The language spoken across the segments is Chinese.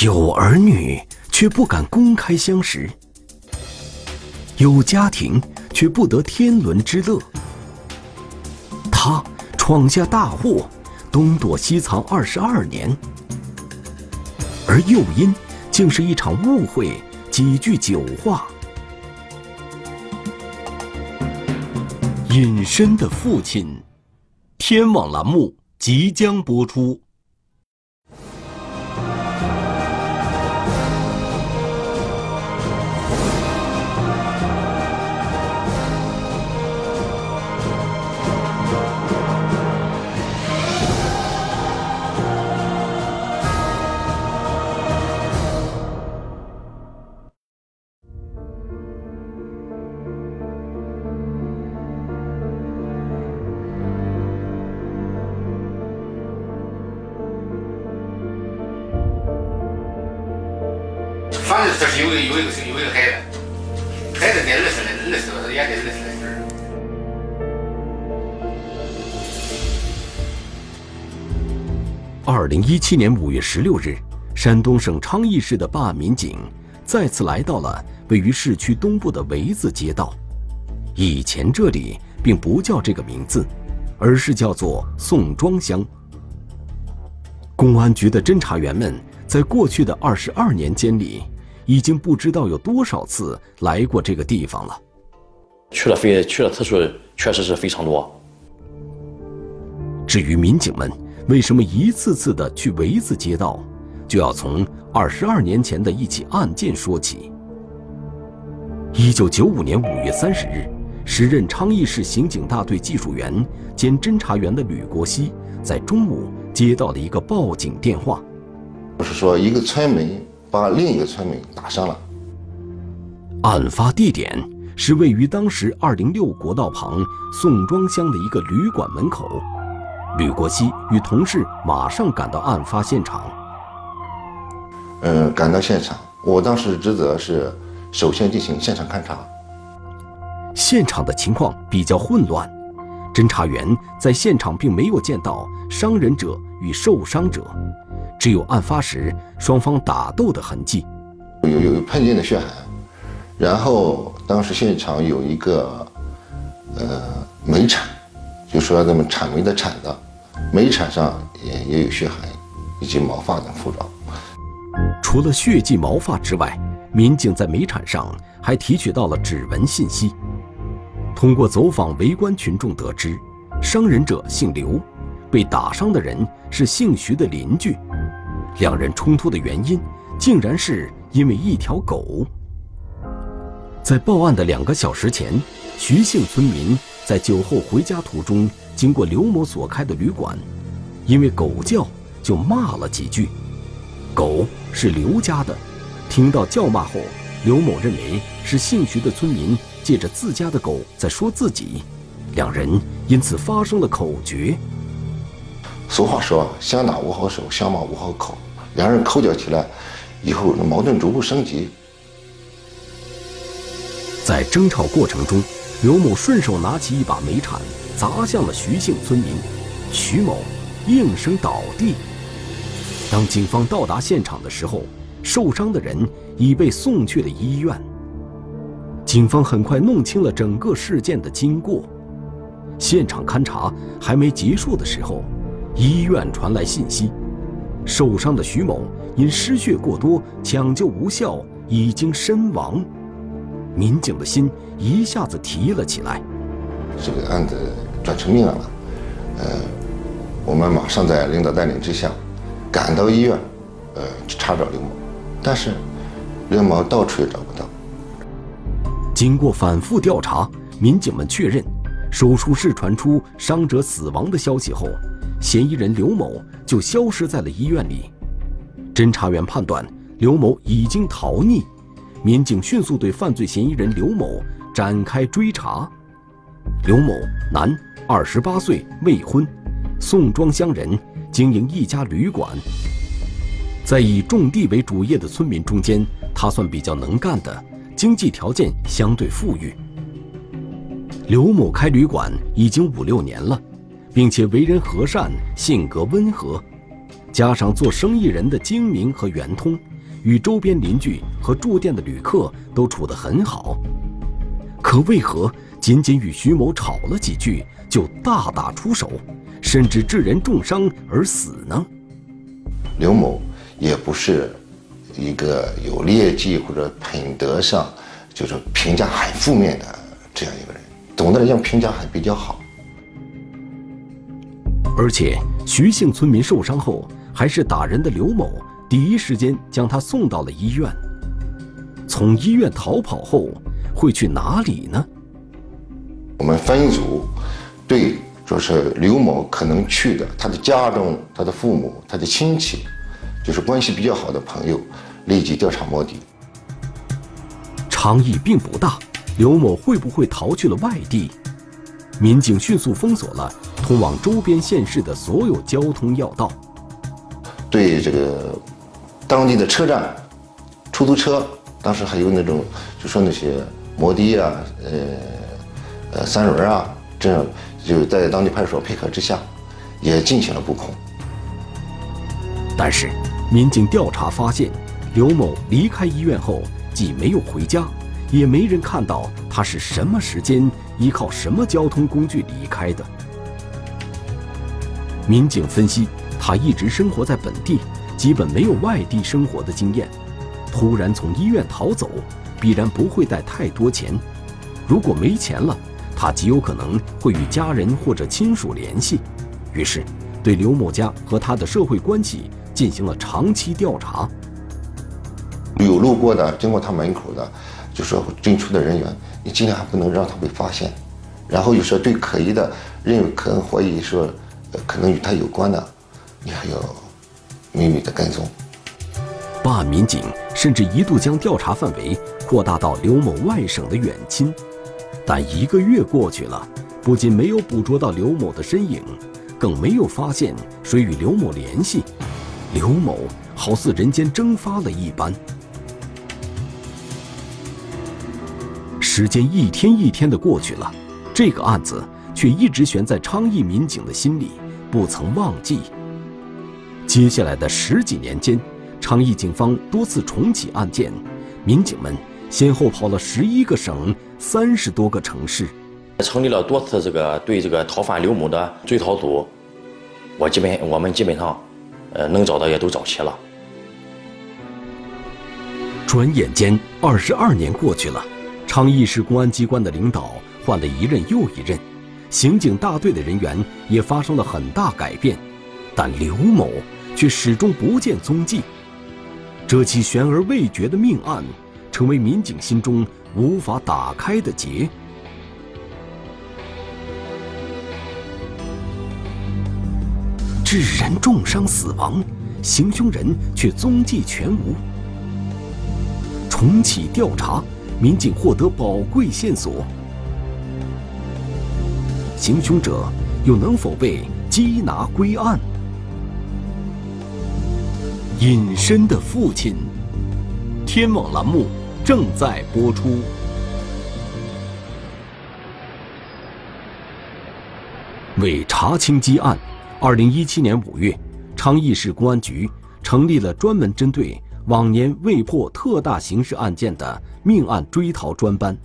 有儿女却不敢公开相识，有家庭却不得天伦之乐。他闯下大祸，东躲西藏二十二年，而诱因竟是一场误会，几句酒话。隐身的父亲，天网栏目即将播出。反正这是有一有一个有一个孩子，孩子在二十来二十多，也得二十来岁。二零一七年五月十六日，山东省昌邑市的办案民警再次来到了位于市区东部的围子街道。以前这里并不叫这个名字，而是叫做宋庄乡。公安局的侦查员们在过去的二十二年间里，已经不知道有多少次来过这个地方了。去了非去了次数确实是非常多。至于民警们为什么一次次的去围子街道，就要从二十二年前的一起案件说起。一九九五年五月三十日，时任昌邑市刑警大队技术员兼侦查员的吕国熙，在中午接到了一个报警电话，就是说一个村民把另一个村民打伤了。案发地点是位于当时二零六国道旁宋庄乡的一个旅馆门口。吕国熙与同事马上赶到案发现场。嗯，赶到现场，我当时职责是首先进行现场勘查。现场的情况比较混乱，侦查员在现场并没有见到伤人者与受伤者，只有案发时双方打斗的痕迹。有有有喷溅的血痕，然后当时现场有一个呃煤铲，就说咱们铲煤的铲子，煤铲上也也有血痕，以及毛发等服装。除了血迹、毛发之外，民警在煤铲上还提取到了指纹信息。通过走访围观群众得知，伤人者姓刘，被打伤的人是姓徐的邻居，两人冲突的原因竟然是因为一条狗。在报案的两个小时前，徐姓村民在酒后回家途中经过刘某所开的旅馆，因为狗叫就骂了几句。狗是刘家的，听到叫骂后，刘某认为是姓徐的村民借着自家的狗在说自己，两人因此发生了口角。俗话说“相打无好手，相骂无好口”，两人口角起来，以后矛盾逐步升级。在争吵过程中，刘某顺手拿起一把煤铲砸向了徐姓村民，徐某应声倒地。当警方到达现场的时候，受伤的人已被送去了医院。警方很快弄清了整个事件的经过。现场勘查还没结束的时候，医院传来信息：受伤的徐某因失血过多，抢救无效，已经身亡。民警的心一下子提了起来。这个案子转成命案了，呃，我们马上在领导带领之下。赶到医院，呃，查找刘某，但是刘某到处也找不到。经过反复调查，民警们确认，手术室传出伤者死亡的消息后，嫌疑人刘某就消失在了医院里。侦查员判断刘某已经逃匿，民警迅速对犯罪嫌疑人刘某展开追查。刘某，男，二十八岁，未婚，宋庄乡人。经营一家旅馆，在以种地为主业的村民中间，他算比较能干的，经济条件相对富裕。刘某开旅馆已经五六年了，并且为人和善，性格温和。加上做生意人的精明和圆通，与周边邻居和住店的旅客都处得很好。可为何仅仅与徐某吵了几句，就大打出手，甚至致人重伤而死呢？刘某也不是一个有劣迹或者品德上就是评价很负面的这样一个人，总的来讲评价还比较好。而且徐姓村民受伤后，还是打人的刘某第一时间将他送到了医院。从医院逃跑后，会去哪里呢？我们分组对，就是刘某可能去的他的家中、他的父母、他的亲戚，就是关系比较好的朋友，立即调查摸底。昌邑并不大，刘某会不会逃去了外地？民警迅速封锁了。通往周边县市的所有交通要道，对这个当地的车站、出租车，当时还有那种就说那些摩的啊、呃、呃三轮啊，这样就在当地派出所配合之下，也进行了布控。但是，民警调查发现，刘某离开医院后，既没有回家，也没人看到他是什么时间、依靠什么交通工具离开的。民警分析，他一直生活在本地，基本没有外地生活的经验。突然从医院逃走，必然不会带太多钱。如果没钱了，他极有可能会与家人或者亲属联系。于是，对刘某家和他的社会关系进行了长期调查。有路过的、经过他门口的，就说进出的人员，你尽量还不能让他被发现。然后有时候对可疑的，认为可能怀疑说。可能与他有关的，你还要秘密的跟踪。办案民警甚至一度将调查范围扩大到刘某外省的远亲，但一个月过去了，不仅没有捕捉到刘某的身影，更没有发现谁与刘某联系。刘某好似人间蒸发了一般。时间一天一天的过去了，这个案子。却一直悬在昌邑民警的心里，不曾忘记。接下来的十几年间，昌邑警方多次重启案件，民警们先后跑了十一个省、三十多个城市，成立了多次这个对这个逃犯刘某的追逃组。我基本我们基本上，呃，能找到也都找齐了。转眼间，二十二年过去了，昌邑市公安机关的领导换了一任又一任。刑警大队的人员也发生了很大改变，但刘某却始终不见踪迹。这起悬而未决的命案，成为民警心中无法打开的结。致人重伤死亡，行凶人却踪迹全无。重启调查，民警获得宝贵线索。行凶者又能否被缉拿归案？隐身的父亲，天网栏目正在播出。为查清积案，二零一七年五月，昌邑市公安局成立了专门针对往年未破特大刑事案件的命案追逃专班。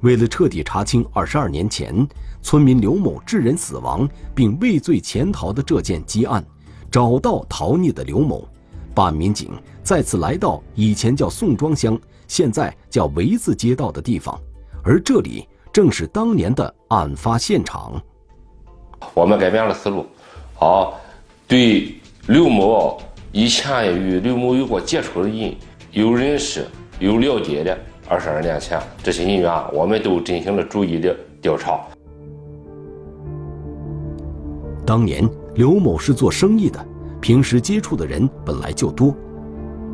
为了彻底查清二十二年前村民刘某致人死亡并畏罪潜逃的这件积案，找到逃匿的刘某，办案民警再次来到以前叫宋庄乡、现在叫围子街道的地方，而这里正是当年的案发现场。我们改变了思路，啊，对刘某以前与刘某有过接触的人，有认识、有了解的。二十二年前，这些人员我们都进行了逐一的调查。当年刘某是做生意的，平时接触的人本来就多。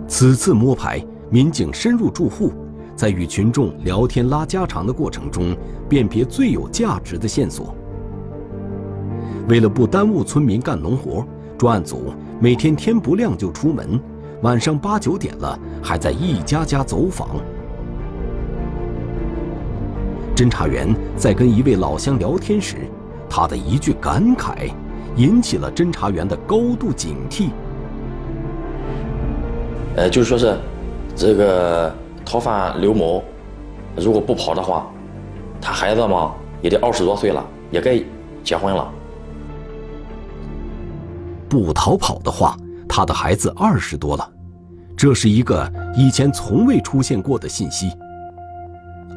此次摸排，民警深入住户，在与群众聊天拉家常的过程中，辨别最有价值的线索。为了不耽误村民干农活，专案组每天天不亮就出门，晚上八九点了还在一家家走访。侦查员在跟一位老乡聊天时，他的一句感慨，引起了侦查员的高度警惕。呃，就是说是这个逃犯刘某，如果不跑的话，他孩子嘛也得二十多岁了，也该结婚了。不逃跑的话，他的孩子二十多了，这是一个以前从未出现过的信息。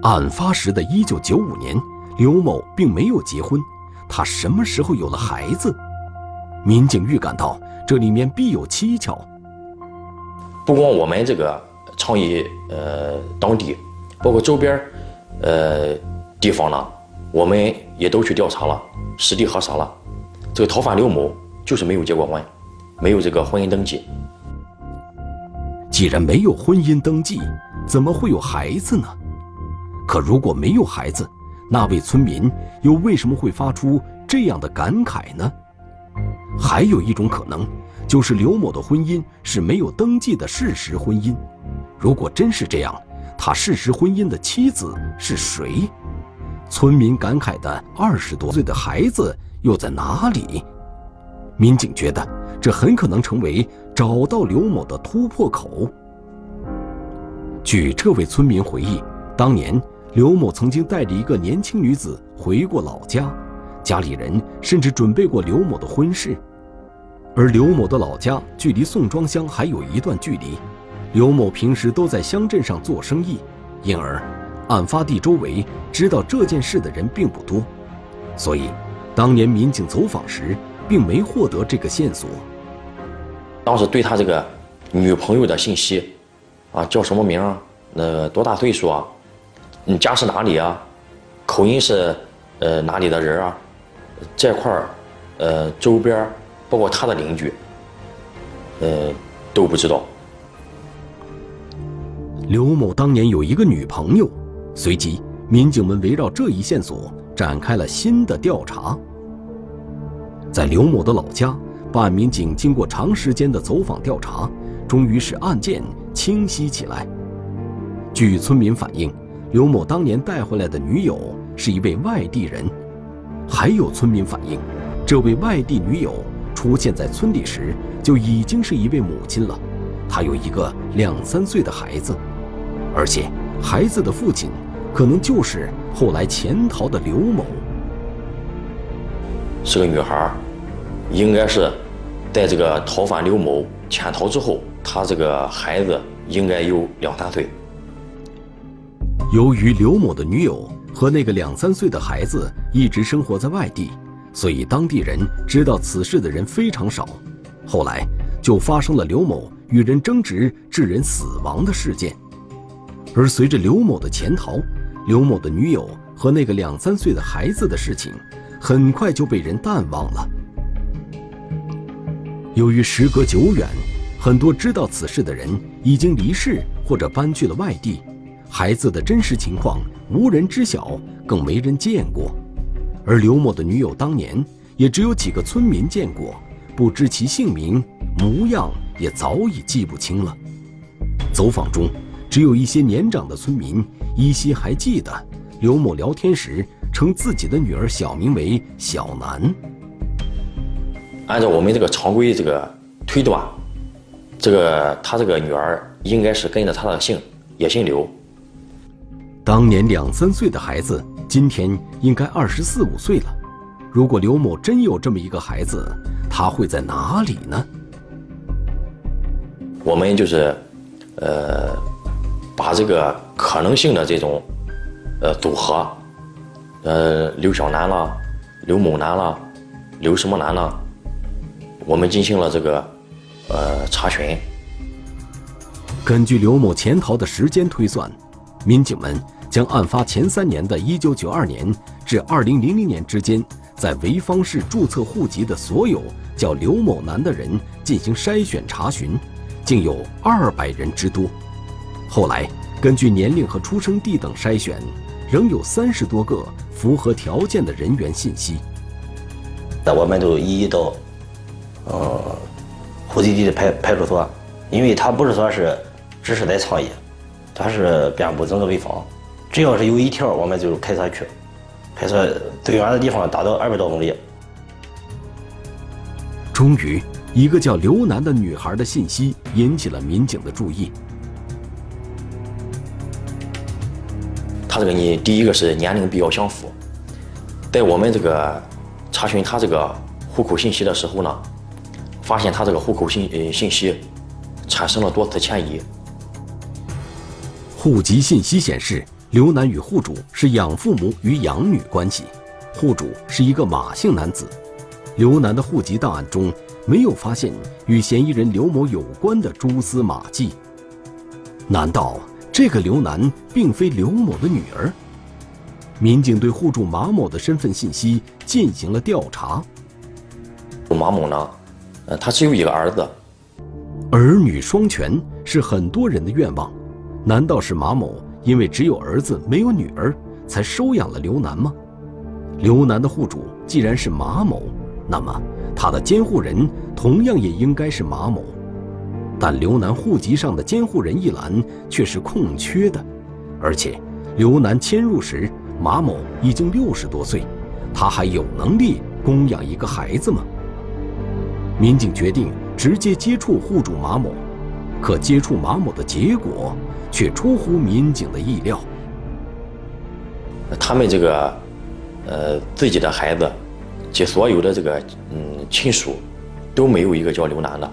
案发时的一九九五年，刘某并没有结婚，他什么时候有了孩子？民警预感到这里面必有蹊跷。不光我们这个昌邑呃当地，包括周边呃地方呢，我们也都去调查了，实地核查了，这个逃犯刘某就是没有结过婚，没有这个婚姻登记。既然没有婚姻登记，怎么会有孩子呢？可如果没有孩子，那位村民又为什么会发出这样的感慨呢？还有一种可能，就是刘某的婚姻是没有登记的事实婚姻。如果真是这样，他事实婚姻的妻子是谁？村民感慨的二十多岁的孩子又在哪里？民警觉得，这很可能成为找到刘某的突破口。据这位村民回忆，当年。刘某曾经带着一个年轻女子回过老家，家里人甚至准备过刘某的婚事。而刘某的老家距离宋庄乡还有一段距离，刘某平时都在乡镇上做生意，因而案发地周围知道这件事的人并不多，所以当年民警走访时并没获得这个线索。当时对他这个女朋友的信息，啊，叫什么名？那多大岁数啊？你家是哪里啊？口音是呃哪里的人啊？这块儿呃周边包括他的邻居，呃都不知道。刘某当年有一个女朋友，随即民警们围绕这一线索展开了新的调查。在刘某的老家，办案民警经过长时间的走访调查，终于使案件清晰起来。据村民反映。刘某当年带回来的女友是一位外地人，还有村民反映，这位外地女友出现在村里时就已经是一位母亲了，她有一个两三岁的孩子，而且孩子的父亲可能就是后来潜逃的刘某。是个女孩，应该是在这个逃犯刘某潜逃之后，她这个孩子应该有两三岁。由于刘某的女友和那个两三岁的孩子一直生活在外地，所以当地人知道此事的人非常少。后来就发生了刘某与人争执致人死亡的事件。而随着刘某的潜逃，刘某的女友和那个两三岁的孩子的事情，很快就被人淡忘了。由于时隔久远，很多知道此事的人已经离世或者搬去了外地。孩子的真实情况无人知晓，更没人见过。而刘某的女友当年也只有几个村民见过，不知其姓名、模样，也早已记不清了。走访中，只有一些年长的村民依稀还记得刘某聊天时称自己的女儿小名为小南。按照我们这个常规这个推断，这个他这个女儿应该是跟着他的姓，也姓刘。当年两三岁的孩子，今天应该二十四五岁了。如果刘某真有这么一个孩子，他会在哪里呢？我们就是，呃，把这个可能性的这种，呃，组合，呃，刘小楠了，刘某楠了，刘什么楠了，我们进行了这个，呃，查询。根据刘某潜逃的时间推算，民警们。将案发前三年的1992年至2000年之间，在潍坊市注册户籍的所有叫刘某楠的人进行筛选查询，竟有200人之多。后来根据年龄和出生地等筛选，仍有三十多个符合条件的人员信息。那我们都一一到，呃，户籍地的派派出所，因为他不是说是只是在创业，他是遍布整个潍坊。只要是有一条，我们就开车去，开车最远的地方达到二百多公里。终于，一个叫刘楠的女孩的信息引起了民警的注意。他这个你第一个是年龄比较相符，在我们这个查询他这个户口信息的时候呢，发现他这个户口信呃信息产生了多次迁移。户籍信息显示，刘楠与户主是养父母与养女关系，户主是一个马姓男子。刘楠的户籍档案中没有发现与嫌疑人刘某有关的蛛丝马迹。难道这个刘楠并非刘某的女儿？民警对户主马某的身份信息进行了调查。马某呢，呃，他只有一个儿子，儿女双全是很多人的愿望。难道是马某因为只有儿子没有女儿，才收养了刘楠吗？刘楠的户主既然是马某，那么他的监护人同样也应该是马某。但刘楠户籍上的监护人一栏却是空缺的，而且刘楠迁入时马某已经六十多岁，他还有能力供养一个孩子吗？民警决定直接接触户主马某，可接触马某的结果。却出乎民警的意料。他们这个，呃，自己的孩子及所有的这个嗯亲属，都没有一个叫刘楠的。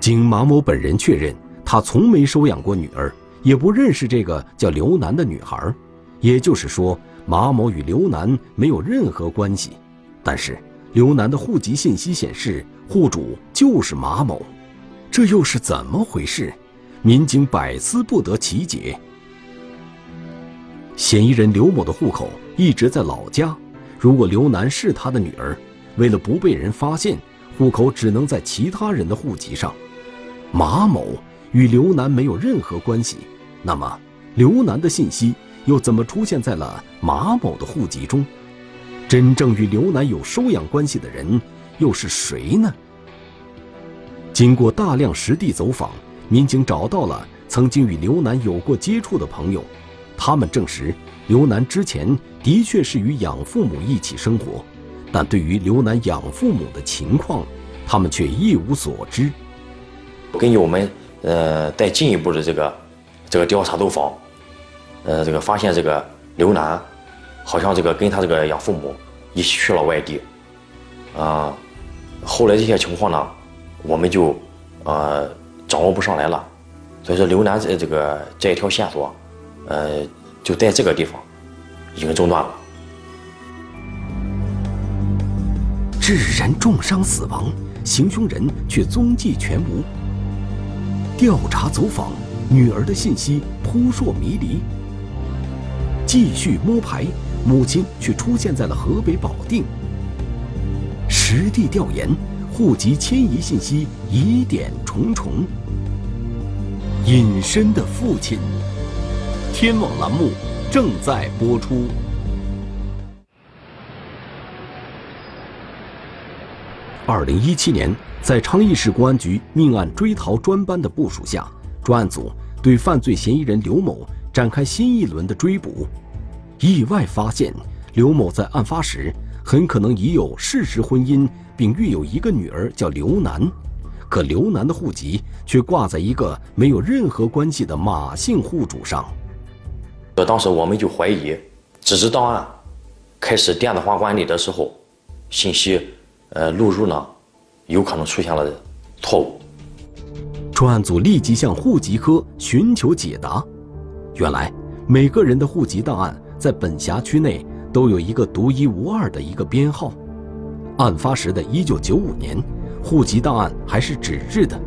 经马某本人确认，他从没收养过女儿，也不认识这个叫刘楠的女孩。也就是说，马某与刘楠没有任何关系。但是，刘楠的户籍信息显示，户主就是马某，这又是怎么回事？民警百思不得其解。嫌疑人刘某的户口一直在老家，如果刘楠是他的女儿，为了不被人发现，户口只能在其他人的户籍上。马某与刘楠没有任何关系，那么刘楠的信息又怎么出现在了马某的户籍中？真正与刘楠有收养关系的人又是谁呢？经过大量实地走访。民警找到了曾经与刘楠有过接触的朋友，他们证实刘楠之前的确是与养父母一起生活，但对于刘楠养父母的情况，他们却一无所知。根据我们呃再进一步的这个这个调查走访，呃这个发现这个刘楠好像这个跟他这个养父母一起去了外地，啊，后来这些情况呢，我们就呃。掌握不上来了，所以说刘楠这这个这一条线索，呃，就在这个地方已经中断了。致人重伤死亡，行凶人却踪迹全无。调查走访，女儿的信息扑朔迷离。继续摸排，母亲却出现在了河北保定。实地调研，户籍迁移信息疑点重重。隐身的父亲，天网栏目正在播出。二零一七年，在昌邑市公安局命案追逃专班的部署下，专案组对犯罪嫌疑人刘某展开新一轮的追捕。意外发现，刘某在案发时很可能已有事实婚姻，并育有一个女儿，叫刘楠。可刘楠的户籍却挂在一个没有任何关系的马姓户主上。当时我们就怀疑，纸质档案开始电子化管理的时候，信息呃录入呢，有可能出现了错误。专案组立即向户籍科寻求解答。原来，每个人的户籍档案在本辖区内都有一个独一无二的一个编号。案发时的一九九五年。户籍档案还是纸质的，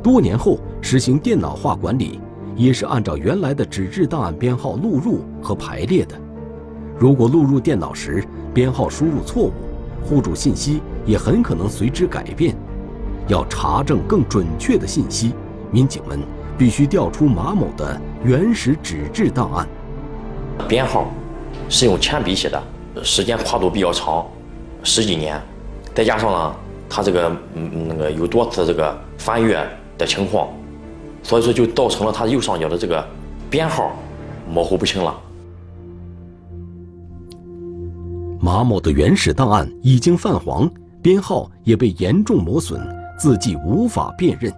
多年后实行电脑化管理，也是按照原来的纸质档案编号录入和排列的。如果录入电脑时编号输入错误，户主信息也很可能随之改变。要查证更准确的信息，民警们必须调出马某的原始纸质档案。编号是用铅笔写的，时间跨度比较长，十几年，再加上呢。他这个嗯那个有多次这个翻阅的情况，所以说就造成了他右上角的这个编号模糊不清了。马某的原始档案已经泛黄，编号也被严重磨损，字迹无法辨认。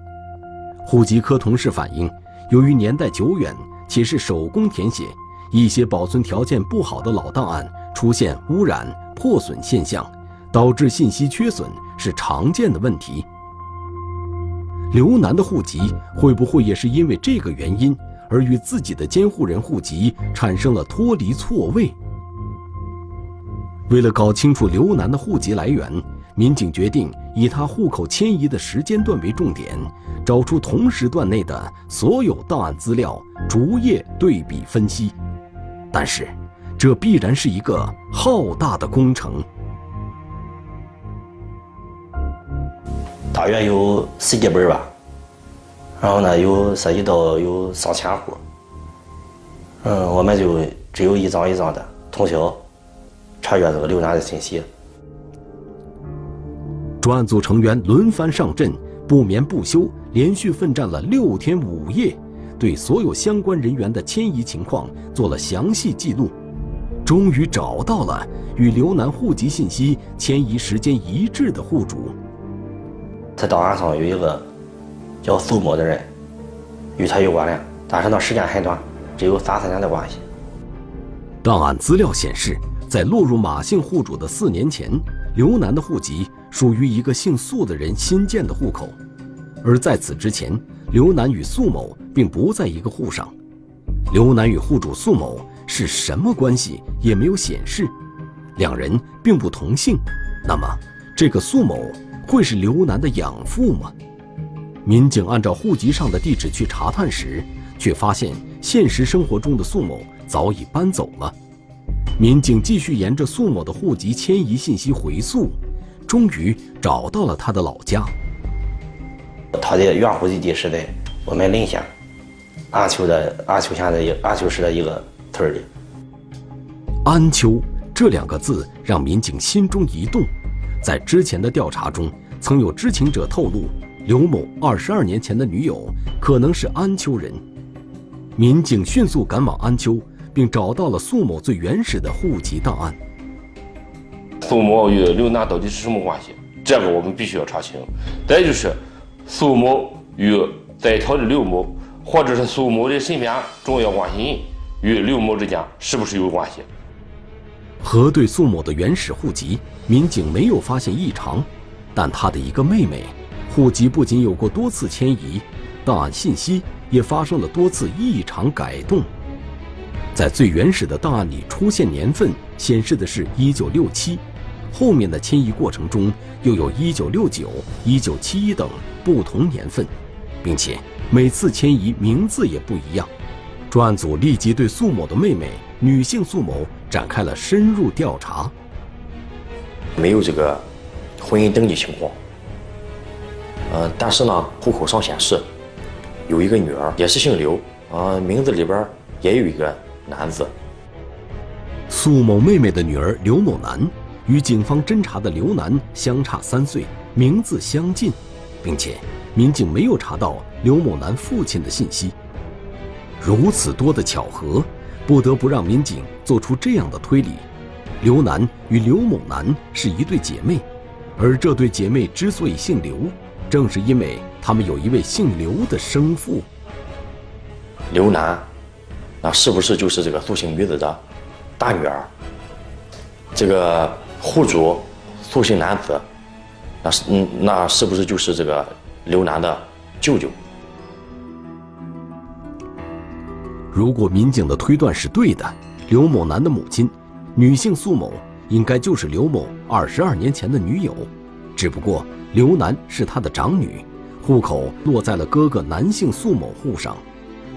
户籍科同事反映，由于年代久远且是手工填写，一些保存条件不好的老档案出现污染、破损现象，导致信息缺损是常见的问题。刘楠的户籍会不会也是因为这个原因而与自己的监护人户籍产生了脱离错位？为了搞清楚刘楠的户籍来源，民警决定以他户口迁移的时间段为重点，找出同时段内的所有档案资料，逐页对比分析。但是，这必然是一个浩大的工程。大约有十几本吧，然后呢，有涉及到有上千户，嗯，我们就只有一张一张的通宵。查阅这个刘楠的信息。专案组成员轮番上阵，不眠不休，连续奋战了六天五夜，对所有相关人员的迁移情况做了详细记录，终于找到了与刘楠户籍信息迁移时间一致的户主。在档案上有一个叫苏某的人，与他有关联，但是那时间很短，只有三四年的关系。档案资料显示。在落入马姓户主的四年前，刘楠的户籍属于一个姓苏的人新建的户口，而在此之前，刘楠与苏某并不在一个户上。刘楠与户主苏某是什么关系也没有显示，两人并不同姓。那么，这个苏某会是刘楠的养父吗？民警按照户籍上的地址去查探时，却发现现实生活中的苏某早已搬走了。民警继续沿着苏某的户籍迁移信息回溯，终于找到了他的老家。他的原户籍地是在我们临县安丘的安丘县的一安丘市的一个村里。安丘这两个字让民警心中一动。在之前的调查中，曾有知情者透露，刘某二十二年前的女友可能是安丘人。民警迅速赶往安丘。并找到了苏某最原始的户籍档案。苏某与刘娜到底是什么关系？这个我们必须要查清。再就是，苏某与在逃的刘某，或者是苏某的身边重要关系人与刘某之间是不是有关系？核对苏某的原始户籍，民警没有发现异常，但他的一个妹妹，户籍不仅有过多次迁移，档案信息也发生了多次异常改动。在最原始的档案里出现年份显示的是一九六七，后面的迁移过程中又有一九六九、一九七一等不同年份，并且每次迁移名字也不一样。专案组立即对苏某的妹妹女性苏某展开了深入调查。没有这个婚姻登记情况，呃，但是呢，户口上显示有一个女儿，也是姓刘，啊，名字里边也有一个。男子，苏某妹妹的女儿刘某楠，与警方侦查的刘楠相差三岁，名字相近，并且民警没有查到刘某楠父亲的信息。如此多的巧合，不得不让民警做出这样的推理：刘楠与刘某楠是一对姐妹，而这对姐妹之所以姓刘，正是因为他们有一位姓刘的生父。刘楠。那是不是就是这个苏姓女子的大女儿？这个户主苏姓男子，那是嗯，那是不是就是这个刘楠的舅舅？如果民警的推断是对的，刘某楠的母亲，女性苏某，应该就是刘某二十二年前的女友，只不过刘楠是他的长女，户口落在了哥哥男性苏某户上，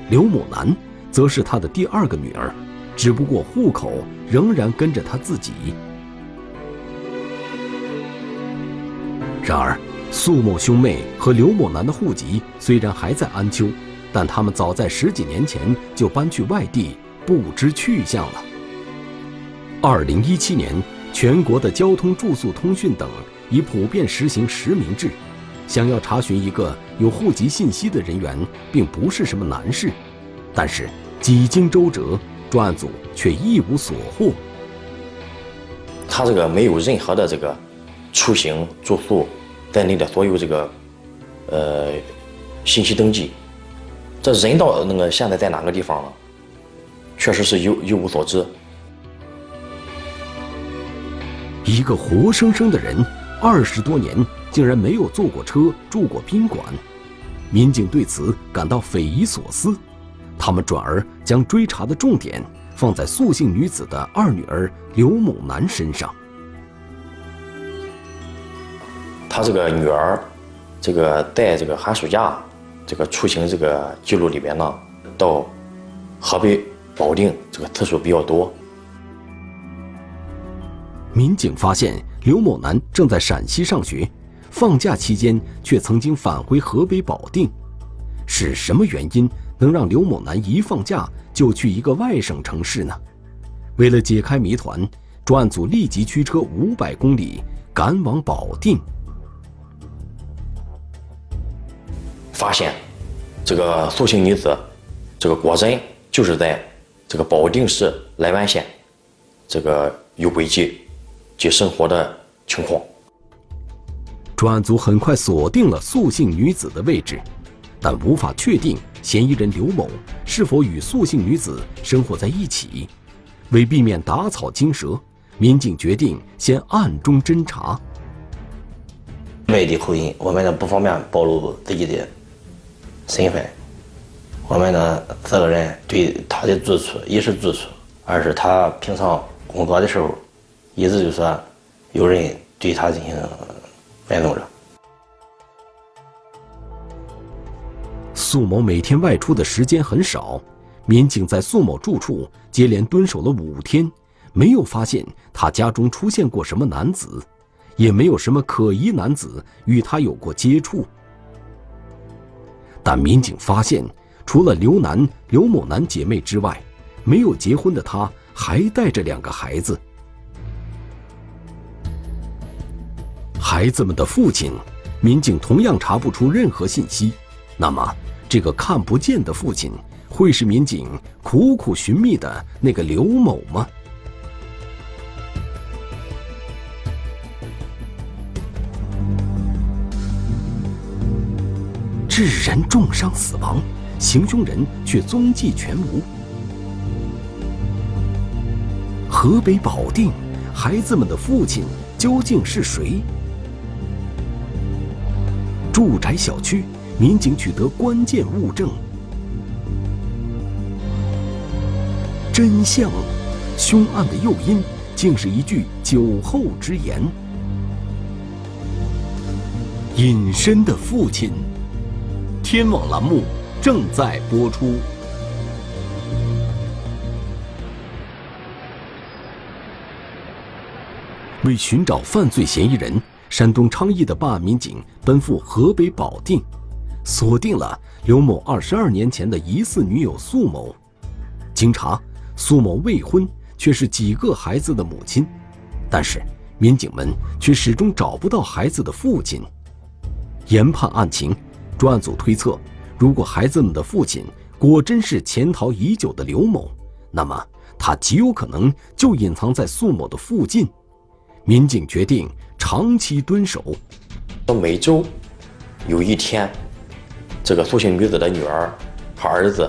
刘某楠。则是他的第二个女儿，只不过户口仍然跟着他自己。然而，苏某兄妹和刘某楠的户籍虽然还在安丘，但他们早在十几年前就搬去外地，不知去向了。二零一七年，全国的交通、住宿、通讯等已普遍实行实名制，想要查询一个有户籍信息的人员，并不是什么难事。但是几经周折，专案组却一无所获。他这个没有任何的这个出行、住宿在内的所有这个呃信息登记。这人到那个现在在哪个地方了？确实是一一无所知。一个活生生的人，二十多年竟然没有坐过车、住过宾馆，民警对此感到匪夷所思。他们转而将追查的重点放在素姓女子的二女儿刘某男身上。他这个女儿，这个在这个寒暑假这个出行这个记录里边呢，到河北保定这个次数比较多。民警发现刘某男正在陕西上学，放假期间却曾经返回河北保定，是什么原因能让刘某男一放假就去一个外省城市呢？为了解开谜团，专案组立即驱车五百公里赶往保定，发现这个苏姓女子，这个果真就是在这个保定市莱湾县这个有轨迹。及生活的情况，专案组很快锁定了素姓女子的位置，但无法确定嫌疑人刘某是否与素姓女子生活在一起。为避免打草惊蛇，民警决定先暗中侦查。外地口音，我们呢不方便暴露自己的身份。我们呢，四个人对他的住处，一是住处，二是他平常工作的时候。一直就说，有人对他进行玩弄着。苏某每天外出的时间很少，民警在苏某住处接连蹲守了五天，没有发现他家中出现过什么男子，也没有什么可疑男子与他有过接触。但民警发现，除了刘楠、刘某楠姐妹之外，没有结婚的她还带着两个孩子。孩子们的父亲，民警同样查不出任何信息。那么，这个看不见的父亲，会是民警苦苦寻觅的那个刘某吗？致人重伤死亡，行凶人却踪迹全无。河北保定，孩子们的父亲究竟是谁？住宅小区，民警取得关键物证。真相，凶案的诱因竟是一句酒后之言。隐身的父亲，天网栏目正在播出。为寻找犯罪嫌疑人。山东昌邑的办案民警奔赴河北保定，锁定了刘某二十二年前的疑似女友苏某。经查，苏某未婚，却是几个孩子的母亲。但是，民警们却始终找不到孩子的父亲。研判案情，专案组推测，如果孩子们的父亲果真是潜逃已久的刘某，那么他极有可能就隐藏在苏某的附近。民警决定长期蹲守。每周有一天，这个苏姓女子的女儿和儿子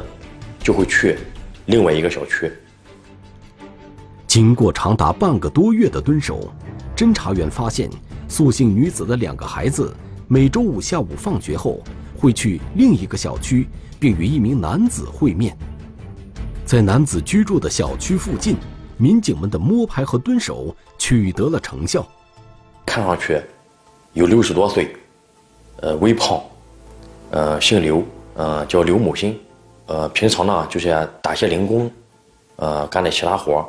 就会去另外一个小区。经过长达半个多月的蹲守，侦查员发现，苏姓女子的两个孩子每周五下午放学后会去另一个小区，并与一名男子会面。在男子居住的小区附近。民警们的摸排和蹲守取得了成效，看上去有六十多岁，呃，微胖，呃，姓刘，呃，叫刘某新，呃，平常呢就是打些零工，呃，干点其他活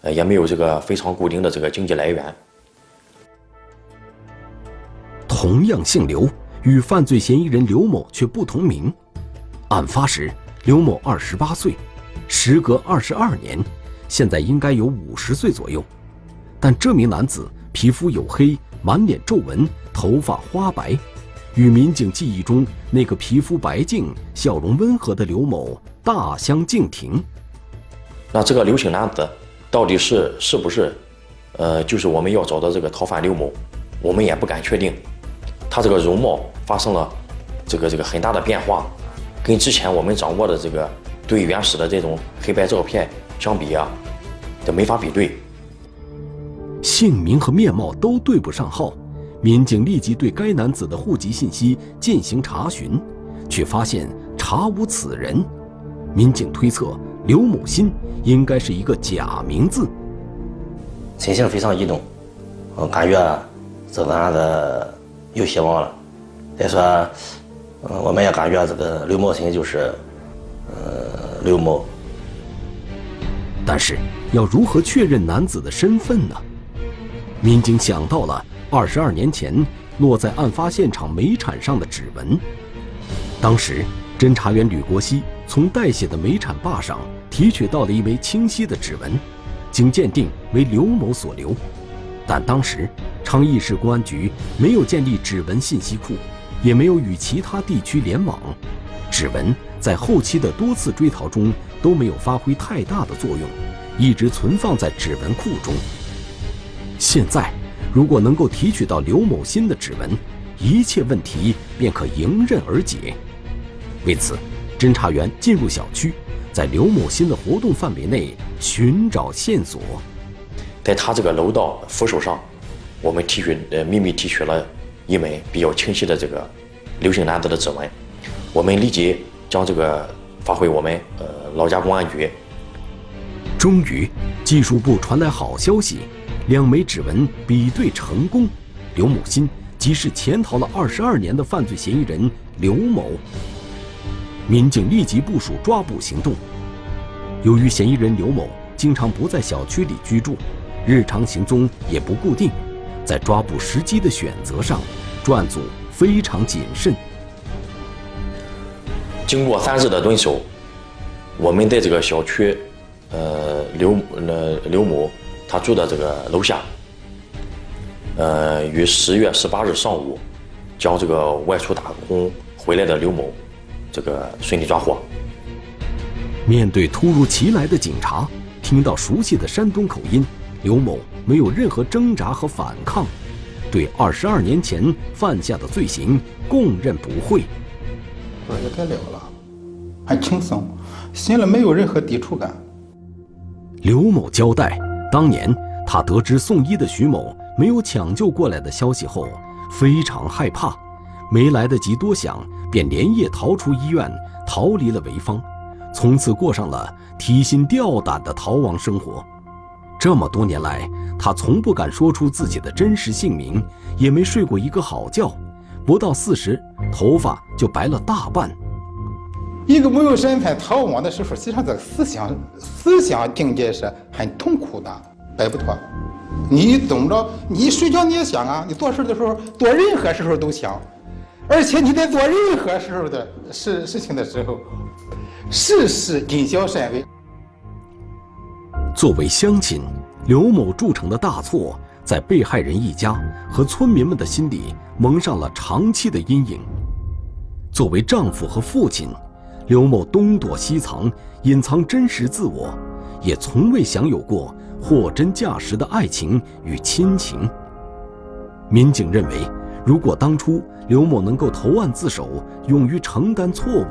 呃，也没有这个非常固定的这个经济来源。同样姓刘，与犯罪嫌疑人刘某却不同名。案发时，刘某二十八岁，时隔二十二年。现在应该有五十岁左右，但这名男子皮肤黝黑，满脸皱纹，头发花白，与民警记忆中那个皮肤白净、笑容温和的刘某大相径庭。那这个刘姓男子到底是是不是，呃，就是我们要找的这个逃犯刘某？我们也不敢确定，他这个容貌发生了这个这个很大的变化，跟之前我们掌握的这个对原始的这种黑白照片相比啊，这没法比对。姓名和面貌都对不上号，民警立即对该男子的户籍信息进行查询，却发现查无此人。民警推测刘某新应该是一个假名字。心情非常激动，我感觉这个案子有希望了。再说，嗯，我们也感觉这个刘某新就是，呃，刘某。但是，要如何确认男子的身份呢？民警想到了二十二年前落在案发现场煤铲上的指纹。当时，侦查员吕国熙从带血的煤铲坝上提取到了一枚清晰的指纹，经鉴定为刘某所留。但当时，昌邑市公安局没有建立指纹信息库，也没有与其他地区联网，指纹在后期的多次追逃中都没有发挥太大的作用，一直存放在指纹库中。现在，如果能够提取到刘某新的指纹，一切问题便可迎刃而解。为此，侦查员进入小区，在刘某新的活动范围内寻找线索。在他这个楼道扶手上，我们提取呃秘密提取了一枚比较清晰的这个刘姓男子的指纹。我们立即将这个发回我们呃老家公安局。终于，技术部传来好消息。两枚指纹比对成功，刘某新即是潜逃了二十二年的犯罪嫌疑人刘某。民警立即部署抓捕行动。由于嫌疑人刘某经常不在小区里居住，日常行踪也不固定，在抓捕时机的选择上，专案组非常谨慎。经过三日的蹲守，我们在这个小区，呃，刘呃刘某。他住的这个楼下，呃，于十月十八日上午，将这个外出打工回来的刘某，这个顺利抓获。面对突如其来的警察，听到熟悉的山东口音，刘某没有任何挣扎和反抗，对二十二年前犯下的罪行供认不讳。我也该了了，很轻松，心里没有任何抵触感。刘某交代。当年他得知送医的徐某没有抢救过来的消息后，非常害怕，没来得及多想，便连夜逃出医院，逃离了潍坊，从此过上了提心吊胆的逃亡生活。这么多年来，他从不敢说出自己的真实姓名，也没睡过一个好觉，不到四十，头发就白了大半。一个没有身份逃亡的时候，实际上这个思想思想境界是很痛苦的，摆不脱。你怎么着？你睡觉你也想啊，你做事的时候做任何时候都想，而且你在做任何时候的事事情的时候，事事谨小慎微。作为乡亲，刘某铸成的大错，在被害人一家和村民们的心里蒙上了长期的阴影。作为丈夫和父亲。刘某东躲西藏，隐藏真实自我，也从未享有过货真价实的爱情与亲情。民警认为，如果当初刘某能够投案自首，勇于承担错误，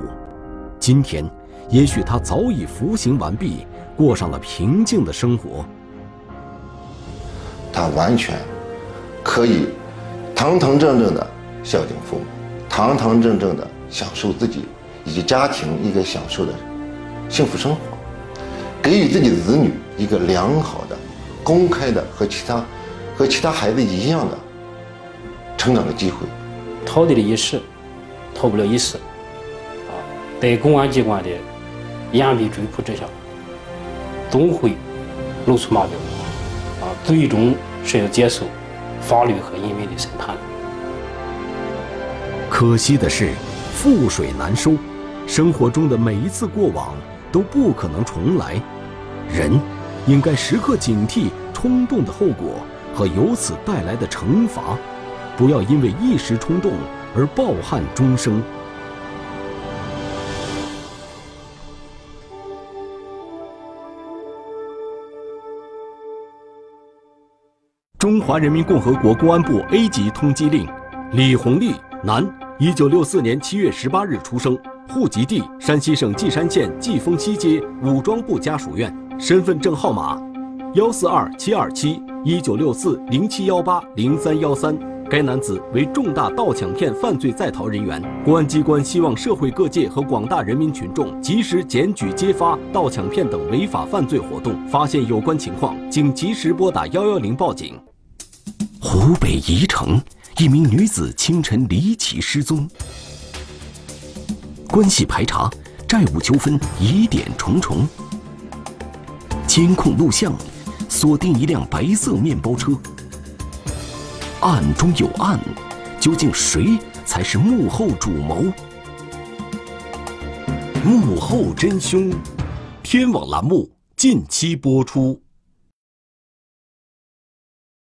今天也许他早已服刑完毕，过上了平静的生活。他完全可以堂堂正正的孝敬父母，堂堂正正的享受自己。以及家庭应该享受的幸福生活，给予自己的子女一个良好的、公开的和其他和其他孩子一样的成长的机会。逃得了一时，逃不了一世。在公安机关的严密追捕之下，总会露出马脚。啊，最终是要接受法律和人民的审判。可惜的是，覆水难收。生活中的每一次过往都不可能重来，人应该时刻警惕冲动的后果和由此带来的惩罚，不要因为一时冲动而抱憾终生。中华人民共和国公安部 A 级通缉令：李红利，男，一九六四年七月十八日出生，户籍地山西省稷山县稷峰西街武装部家属院，身份证号码：幺四二七二七一九六四零七幺八零三幺三。该男子为重大盗抢骗犯罪在逃人员，公安机关希望社会各界和广大人民群众及时检举揭发盗抢骗等违法犯罪活动，发现有关情况，请及时拨打幺幺零报警。湖北宜城一名女子清晨离奇失踪，关系排查，债务纠纷疑点重重。监控录像锁定一辆白色面包车。案中有案，究竟谁才是幕后主谋？幕后真凶，天网栏目近期播出。